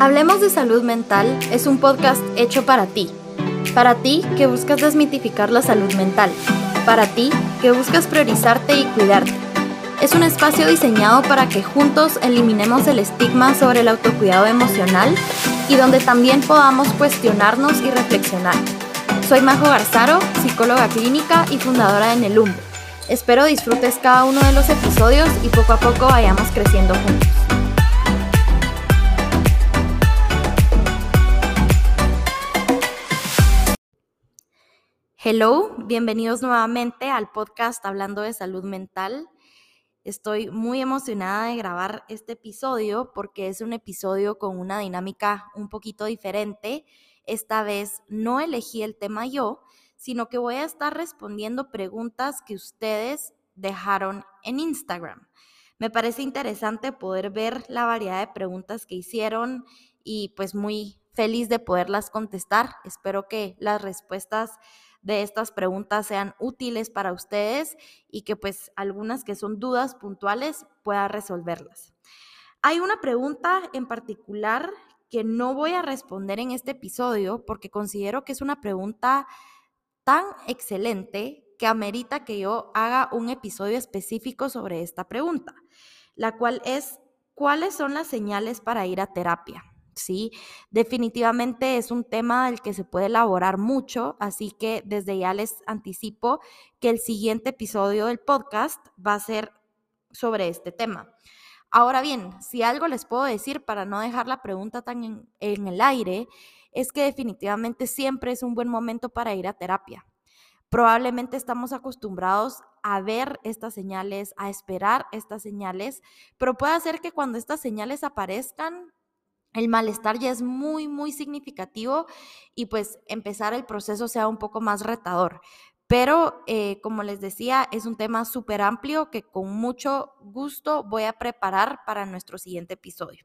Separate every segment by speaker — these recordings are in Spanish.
Speaker 1: Hablemos de salud mental es un podcast hecho para ti. Para ti que buscas desmitificar la salud mental. Para ti que buscas priorizarte y cuidarte. Es un espacio diseñado para que juntos eliminemos el estigma sobre el autocuidado emocional y donde también podamos cuestionarnos y reflexionar. Soy Majo Garzaro, psicóloga clínica y fundadora de Nelum. Espero disfrutes cada uno de los episodios y poco a poco vayamos creciendo juntos. Hello, bienvenidos nuevamente al podcast Hablando de Salud Mental. Estoy muy emocionada de grabar este episodio porque es un episodio con una dinámica un poquito diferente. Esta vez no elegí el tema yo, sino que voy a estar respondiendo preguntas que ustedes dejaron en Instagram. Me parece interesante poder ver la variedad de preguntas que hicieron y pues muy feliz de poderlas contestar. Espero que las respuestas de estas preguntas sean útiles para ustedes y que pues algunas que son dudas puntuales pueda resolverlas. Hay una pregunta en particular que no voy a responder en este episodio porque considero que es una pregunta tan excelente que amerita que yo haga un episodio específico sobre esta pregunta, la cual es, ¿cuáles son las señales para ir a terapia? ¿Sí? Definitivamente es un tema del que se puede elaborar mucho, así que desde ya les anticipo que el siguiente episodio del podcast va a ser sobre este tema. Ahora bien, si algo les puedo decir para no dejar la pregunta tan en, en el aire, es que definitivamente siempre es un buen momento para ir a terapia. Probablemente estamos acostumbrados a ver estas señales, a esperar estas señales, pero puede ser que cuando estas señales aparezcan el malestar ya es muy, muy significativo y pues empezar el proceso sea un poco más retador. Pero eh, como les decía, es un tema súper amplio que con mucho gusto voy a preparar para nuestro siguiente episodio.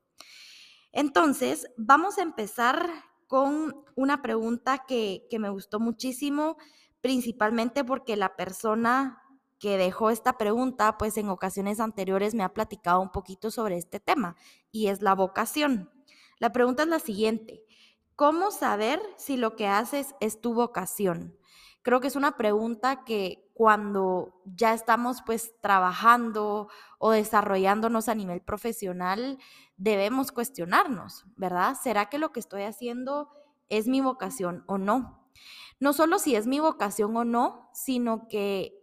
Speaker 1: Entonces, vamos a empezar con una pregunta que, que me gustó muchísimo, principalmente porque la persona que dejó esta pregunta, pues en ocasiones anteriores me ha platicado un poquito sobre este tema y es la vocación. La pregunta es la siguiente. ¿Cómo saber si lo que haces es tu vocación? Creo que es una pregunta que cuando ya estamos pues trabajando o desarrollándonos a nivel profesional, debemos cuestionarnos, ¿verdad? ¿Será que lo que estoy haciendo es mi vocación o no? No solo si es mi vocación o no, sino que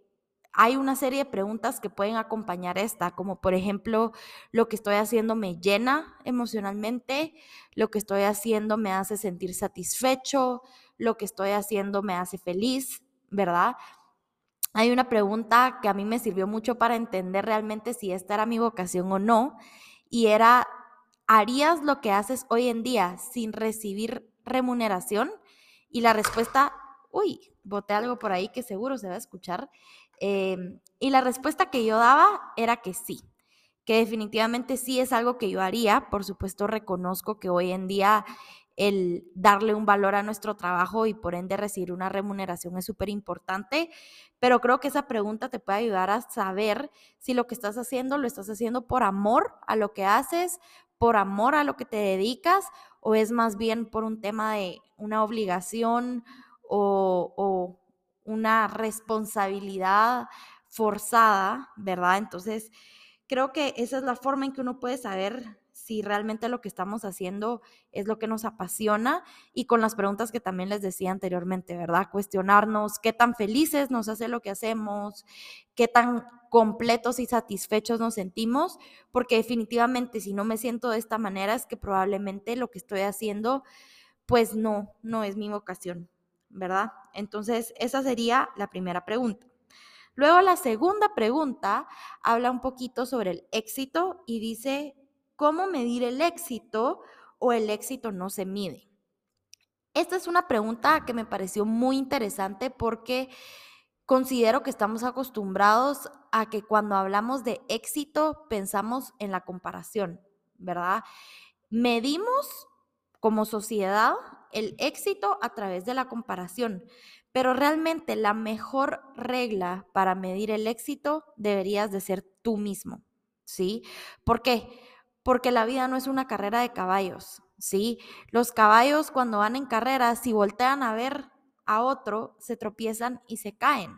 Speaker 1: hay una serie de preguntas que pueden acompañar esta, como por ejemplo, lo que estoy haciendo me llena emocionalmente, lo que estoy haciendo me hace sentir satisfecho, lo que estoy haciendo me hace feliz, ¿verdad? Hay una pregunta que a mí me sirvió mucho para entender realmente si esta era mi vocación o no, y era, ¿harías lo que haces hoy en día sin recibir remuneración? Y la respuesta, uy, boté algo por ahí que seguro se va a escuchar, Em, y la respuesta que yo daba era que sí, que definitivamente sí es algo que yo haría. Por supuesto, reconozco que hoy en día el darle un valor a nuestro trabajo y por ende recibir una remuneración es súper importante, pero creo que esa pregunta te puede ayudar a saber si lo que estás haciendo lo estás haciendo por amor a lo que haces, por amor a lo que te dedicas o es más bien por un tema de una obligación o, una responsabilidad forzada, ¿verdad? Entonces, creo que esa es la forma en que uno puede saber si realmente lo que estamos haciendo es lo que nos apasiona y con las preguntas que también les decía anteriormente, ¿verdad? Cuestionarnos qué tan felices nos hace lo que hacemos, qué tan completos y satisfechos nos sentimos, porque definitivamente si no me siento de esta manera es que probablemente lo que estoy haciendo pues no, no es mi vocación. ¿Verdad? Entonces, esa sería la primera pregunta. Luego, la segunda pregunta habla un poquito sobre el éxito y dice, ¿cómo medir el éxito o el éxito no se mide? Esta es una pregunta que me pareció muy interesante porque considero que estamos acostumbrados a que cuando hablamos de éxito pensamos en la comparación, ¿verdad? Medimos como sociedad el éxito a través de la comparación. Pero realmente la mejor regla para medir el éxito deberías de ser tú mismo, ¿sí? ¿Por qué? Porque la vida no es una carrera de caballos, ¿sí? Los caballos cuando van en carrera, si voltean a ver a otro, se tropiezan y se caen.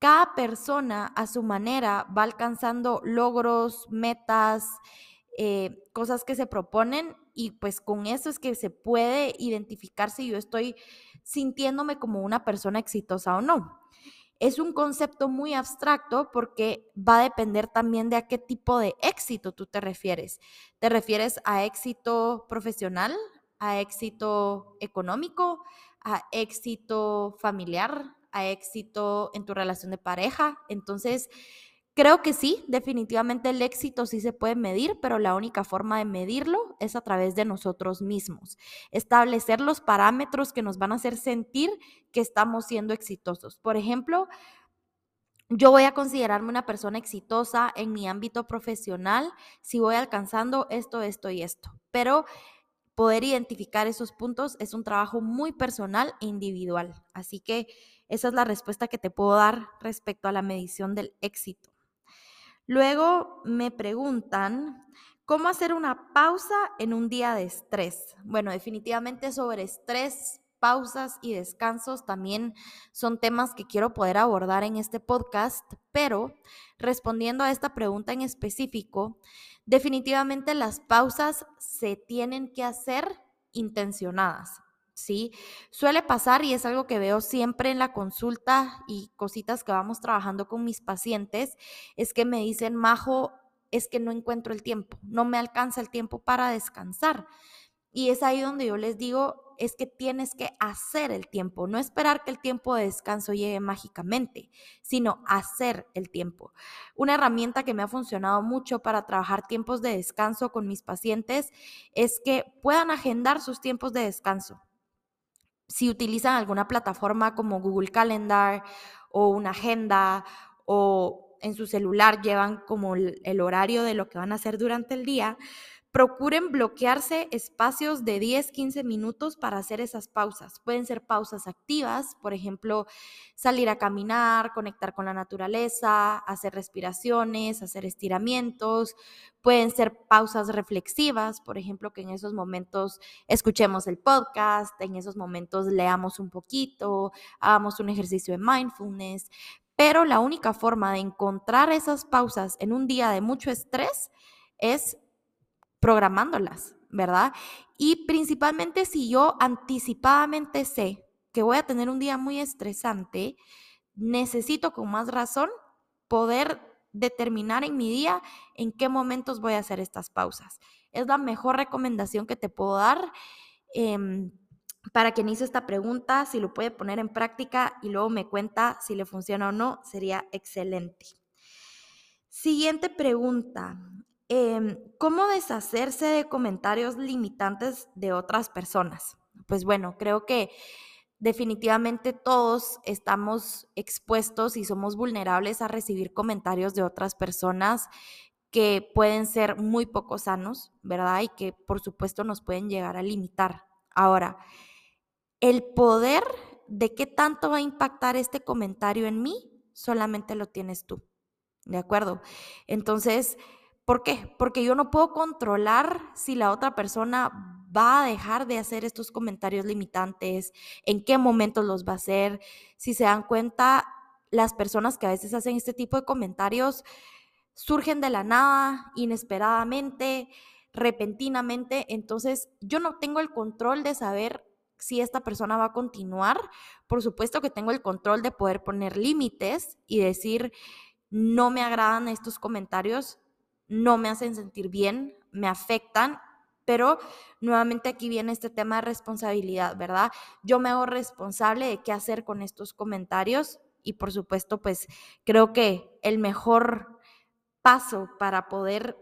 Speaker 1: Cada persona a su manera va alcanzando logros, metas, eh, cosas que se proponen y pues con eso es que se puede identificar si yo estoy sintiéndome como una persona exitosa o no. Es un concepto muy abstracto porque va a depender también de a qué tipo de éxito tú te refieres. ¿Te refieres a éxito profesional, a éxito económico, a éxito familiar, a éxito en tu relación de pareja? Entonces, Creo que sí, definitivamente el éxito sí se puede medir, pero la única forma de medirlo es a través de nosotros mismos. Establecer los parámetros que nos van a hacer sentir que estamos siendo exitosos. Por ejemplo, yo voy a considerarme una persona exitosa en mi ámbito profesional si voy alcanzando esto, esto y esto. Pero poder identificar esos puntos es un trabajo muy personal e individual. Así que esa es la respuesta que te puedo dar respecto a la medición del éxito. Luego me preguntan, ¿cómo hacer una pausa en un día de estrés? Bueno, definitivamente sobre estrés, pausas y descansos también son temas que quiero poder abordar en este podcast, pero respondiendo a esta pregunta en específico, definitivamente las pausas se tienen que hacer intencionadas. ¿Sí? Suele pasar y es algo que veo siempre en la consulta y cositas que vamos trabajando con mis pacientes, es que me dicen, Majo, es que no encuentro el tiempo, no me alcanza el tiempo para descansar. Y es ahí donde yo les digo, es que tienes que hacer el tiempo, no esperar que el tiempo de descanso llegue mágicamente, sino hacer el tiempo. Una herramienta que me ha funcionado mucho para trabajar tiempos de descanso con mis pacientes es que puedan agendar sus tiempos de descanso si utilizan alguna plataforma como Google Calendar o una agenda o en su celular llevan como el, horario de lo que van a hacer durante el día, procuren bloquearse espacios de 10, 15 minutos para hacer esas pausas. Pueden ser pausas activas, por ejemplo, salir a caminar, conectar con la naturaleza, hacer respiraciones, hacer estiramientos. Pueden ser pausas reflexivas, por ejemplo, que en esos momentos escuchemos el podcast, en esos momentos leamos un poquito, hagamos un ejercicio de mindfulness. Pero la única forma de encontrar esas pausas en un día de mucho estrés es programándolas, ¿verdad? Y principalmente si yo anticipadamente sé que voy a tener un día muy estresante, necesito con más razón poder determinar en mi día en qué momentos voy a hacer estas pausas. Es la mejor recomendación que te puedo dar. Em, para quien hizo esta pregunta, si lo puede poner en práctica y luego me cuenta si le funciona o no, sería excelente. Siguiente pregunta. Em, ¿Cómo deshacerse de comentarios limitantes de otras personas? Pues bueno, creo que definitivamente todos estamos expuestos y somos vulnerables a recibir comentarios de otras personas que pueden ser muy poco sanos, ¿verdad? Y que por supuesto nos pueden llegar a limitar. Ahora, el poder de qué tanto va a impactar este comentario en mí, solamente lo tienes tú, ¿de acuerdo? Entonces, ¿Por qué? Porque yo no puedo controlar si la otra persona va a dejar de hacer estos comentarios limitantes, en qué momentos los va a hacer. Si se dan cuenta, las personas que a veces hacen este tipo de comentarios surgen de la nada, inesperadamente, repentinamente. Entonces, yo no tengo el control de saber si esta persona va a continuar. Por supuesto que tengo el control de poder poner límites y decir, no me agradan estos comentarios, no me hacen sentir bien, me afectan, pero nuevamente aquí viene este tema de responsabilidad, ¿verdad? Yo me hago responsable de qué hacer con estos comentarios y por supuesto, pues creo que el mejor paso para poder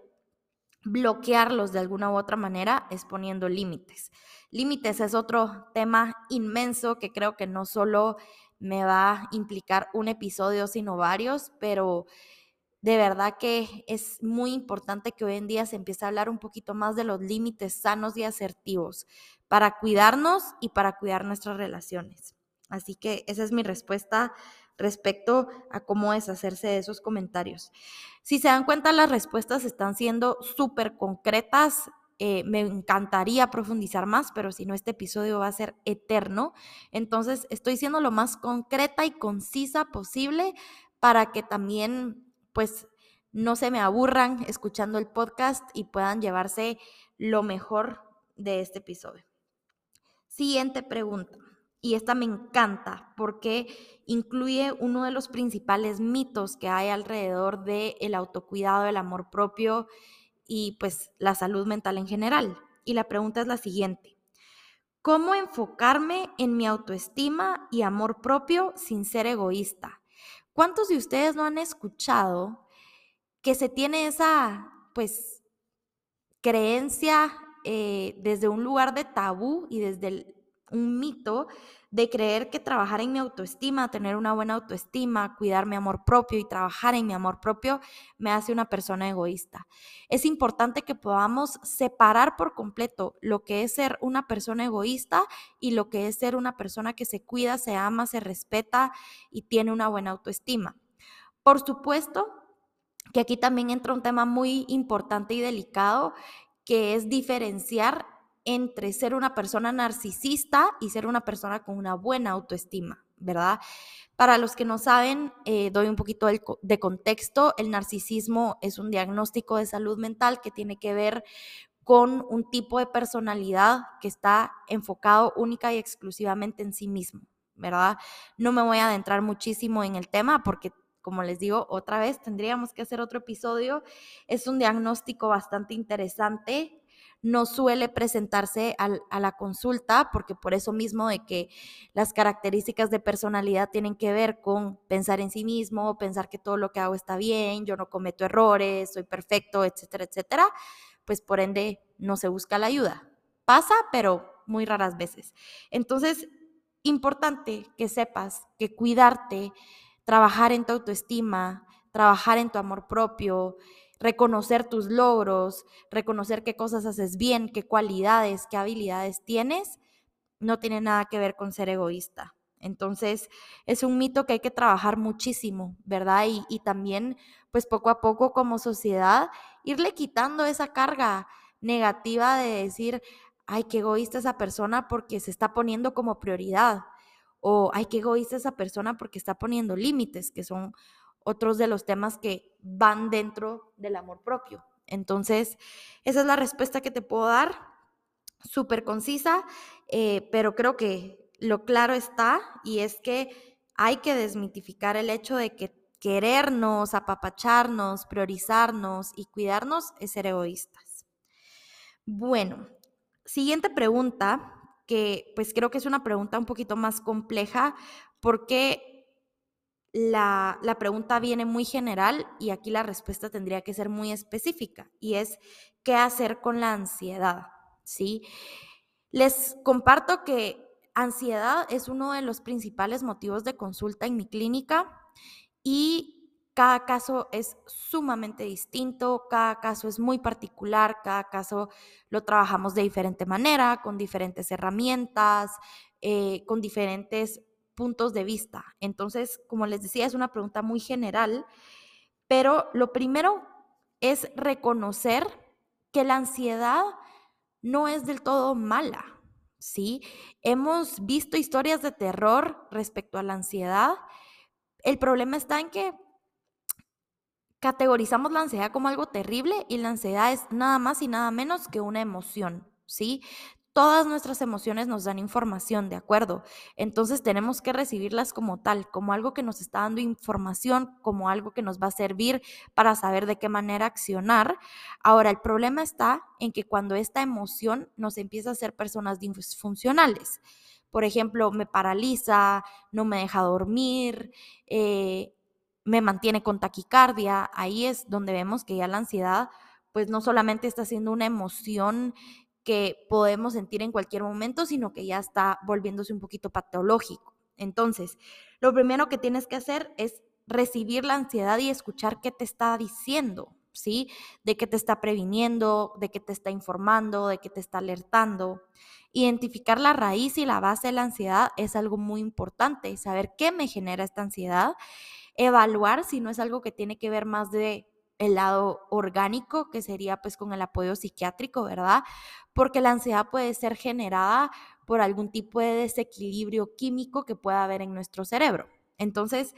Speaker 1: bloquearlos de alguna u otra manera es poniendo límites. Límites es otro tema inmenso que creo que no solo me va a implicar un episodio, sino varios, pero de verdad que es muy importante que hoy en día se empiece a hablar un poquito más de los límites sanos y asertivos para cuidarnos y para cuidar nuestras relaciones. Así que esa es mi respuesta respecto a cómo deshacerse de esos comentarios. Si se dan cuenta, las respuestas están siendo súper concretas Eh, me encantaría profundizar más, pero si no, este episodio va a ser eterno. Entonces, estoy siendo lo más concreta y concisa posible para que también, pues, no se me aburran escuchando el podcast y puedan llevarse lo mejor de este episodio. Siguiente pregunta. Y esta me encanta porque incluye uno de los principales mitos que hay alrededor del el autocuidado, el amor propio y pues la salud mental en general. Y la pregunta es la siguiente. ¿Cómo enfocarme en mi autoestima y amor propio sin ser egoísta? ¿Cuántos de ustedes no han escuchado que se tiene esa, pues, creencia eh, desde un lugar de tabú y desde un mito de creer que trabajar en mi autoestima, tener una buena autoestima, cuidar mi amor propio y trabajar en mi amor propio me hace una persona egoísta. Es importante que podamos separar por completo lo que es ser una persona egoísta y lo que es ser una persona que se cuida, se ama, se respeta y tiene una buena autoestima. Por supuesto que aquí también entra un tema muy importante y delicado que es diferenciar entre ser una persona narcisista y ser una persona con una buena autoestima, ¿verdad? Para los que no saben, eh, doy un poquito de, contexto. El narcisismo es un diagnóstico de salud mental que tiene que ver con un tipo de personalidad que está enfocado única y exclusivamente en sí mismo, ¿verdad? No me voy a adentrar muchísimo en el tema porque, como les digo, otra vez tendríamos que hacer otro episodio. Es un diagnóstico bastante interesante no suele presentarse a la consulta, porque por eso mismo de que las características de personalidad tienen que ver con pensar en sí mismo, pensar que todo lo que hago está bien, yo no cometo errores, soy perfecto, etcétera, etcétera, pues por ende no se busca la ayuda. Pasa, pero muy raras veces. Entonces, importante que sepas que cuidarte, trabajar en tu autoestima, trabajar en tu amor propio, reconocer tus logros, reconocer qué cosas haces bien, qué cualidades, qué habilidades tienes, no tiene nada que ver con ser egoísta. Entonces, es un mito que hay que trabajar muchísimo, ¿verdad? Y, y, también, pues poco a poco como sociedad, irle quitando esa carga negativa de decir, ay, qué egoísta esa persona porque se está poniendo como prioridad. O, ay, qué egoísta esa persona porque está poniendo límites, que son otros de los temas que van dentro del amor propio. Entonces, esa es la respuesta que te puedo dar, súper concisa, eh, pero creo que lo claro está y es que hay que desmitificar el hecho de que querernos, apapacharnos, priorizarnos y cuidarnos es ser egoístas. Bueno, siguiente pregunta, que pues creo que es una pregunta un poquito más compleja porque la, pregunta viene muy general y aquí la respuesta tendría que ser muy específica y es qué hacer con la ansiedad, ¿sí? Les comparto que ansiedad es uno de los principales motivos de consulta en mi clínica y cada caso es sumamente distinto, cada caso es muy particular, cada caso lo trabajamos de diferente manera, con diferentes herramientas, eh, con diferentes puntos de vista. Entonces, como les decía, es una pregunta muy general, pero lo primero es reconocer que la ansiedad no es del todo mala, ¿sí? Hemos visto historias de terror respecto a la ansiedad. El problema está en que categorizamos la ansiedad como algo terrible y la ansiedad es nada más y nada menos que una emoción, ¿sí? Todas nuestras emociones nos dan información, ¿de acuerdo? Entonces tenemos que recibirlas como tal, como algo que nos está dando información, como algo que nos va a servir para saber de qué manera accionar. Ahora, el problema está en que cuando esta emoción nos empieza a hacer personas disfuncionales, por ejemplo, me paraliza, no me deja dormir, eh, me mantiene con taquicardia, ahí es donde vemos que ya la ansiedad pues no solamente está siendo una emoción que podemos sentir en cualquier momento, sino que ya está volviéndose un poquito patológico. Entonces, lo primero que tienes que hacer es recibir la ansiedad y escuchar qué te está diciendo, ¿sí? De qué te está previniendo, de qué te está informando, de qué te está alertando. Identificar la raíz y la base de la ansiedad es algo muy importante, saber qué me genera esta ansiedad, evaluar si no es algo que tiene que ver más de el lado orgánico, que sería pues con el apoyo psiquiátrico, ¿verdad? Porque la ansiedad puede ser generada por algún tipo de desequilibrio químico que pueda haber en nuestro cerebro. Entonces,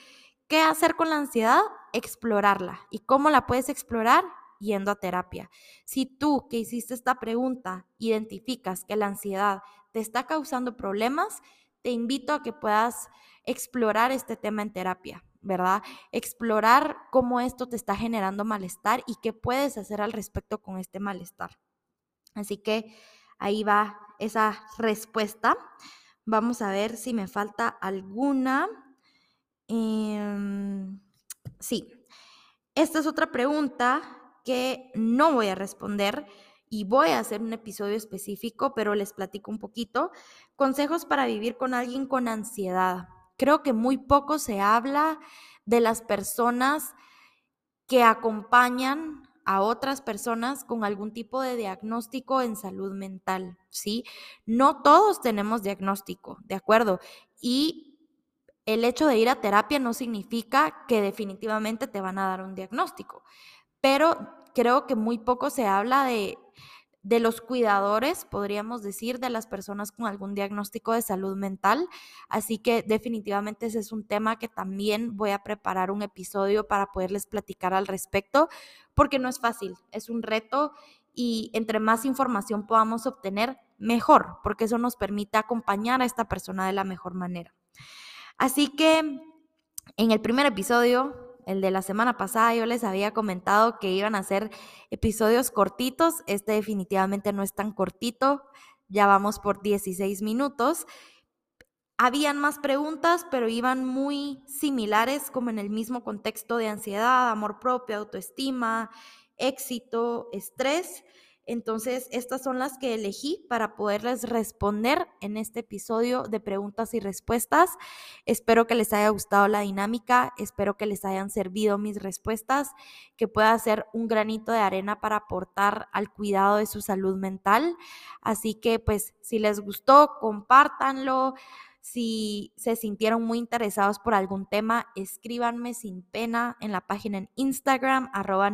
Speaker 1: ¿qué hacer con la ansiedad? Explorarla. ¿Y cómo la puedes explorar? Yendo a terapia. Si tú que hiciste esta pregunta identificas que la ansiedad te está causando problemas, te invito a que puedas explorar este tema en terapia. ¿Verdad? Explorar cómo esto te está generando malestar y qué puedes hacer al respecto con este malestar. Así que ahí va esa respuesta. Vamos a ver si me falta alguna. Em, sí, esta es otra pregunta que no voy a responder y voy a hacer un episodio específico, pero les platico un poquito. Consejos para vivir con alguien con ansiedad. Creo que muy poco se habla de las personas que acompañan a otras personas con algún tipo de diagnóstico en salud mental, ¿sí? No todos tenemos diagnóstico, ¿de acuerdo? Y el hecho de ir a terapia no significa que definitivamente te van a dar un diagnóstico, pero creo que muy poco se habla de de los cuidadores, podríamos decir, de las personas con algún diagnóstico de salud mental. Así que definitivamente ese es un tema que también voy a preparar un episodio para poderles platicar al respecto, porque no es fácil, es un reto y entre más información podamos obtener, mejor, porque eso nos permite acompañar a esta persona de la mejor manera. Así que en el primer episodio el de la semana pasada yo les había comentado que iban a ser episodios cortitos. Este definitivamente no es tan cortito. Ya vamos por 16 minutos. Habían más preguntas, pero iban muy similares, como en el mismo contexto de ansiedad, amor propio, autoestima, éxito, estrés. Entonces, estas son las que elegí para poderles responder en este episodio de preguntas y respuestas. Espero que les haya gustado la dinámica, espero que les hayan servido mis respuestas, que pueda ser un granito de arena para aportar al cuidado de su salud mental. Así que, pues, si les gustó, compártanlo. Si se sintieron muy interesados por algún tema, escríbanme sin pena en la página en Instagram, arroba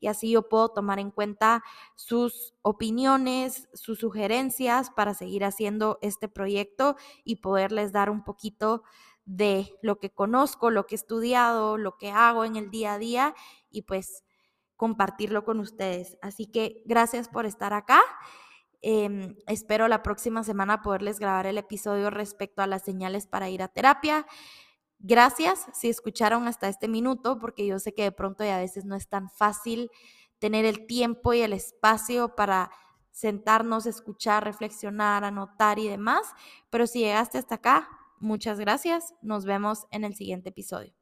Speaker 1: y así yo puedo tomar en cuenta sus opiniones, sus sugerencias para seguir haciendo este proyecto y poderles dar un poquito de lo que conozco, lo que he estudiado, lo que hago en el día a día y pues compartirlo con ustedes. Así que gracias por estar acá Em, espero la próxima semana poderles grabar el episodio respecto a las señales para ir a terapia. Gracias si escucharon hasta este minuto, porque yo sé que de pronto y a veces no es tan fácil tener el tiempo y el espacio para sentarnos, escuchar, reflexionar, anotar y demás. Pero si llegaste hasta acá, muchas gracias. Nos vemos en el siguiente episodio.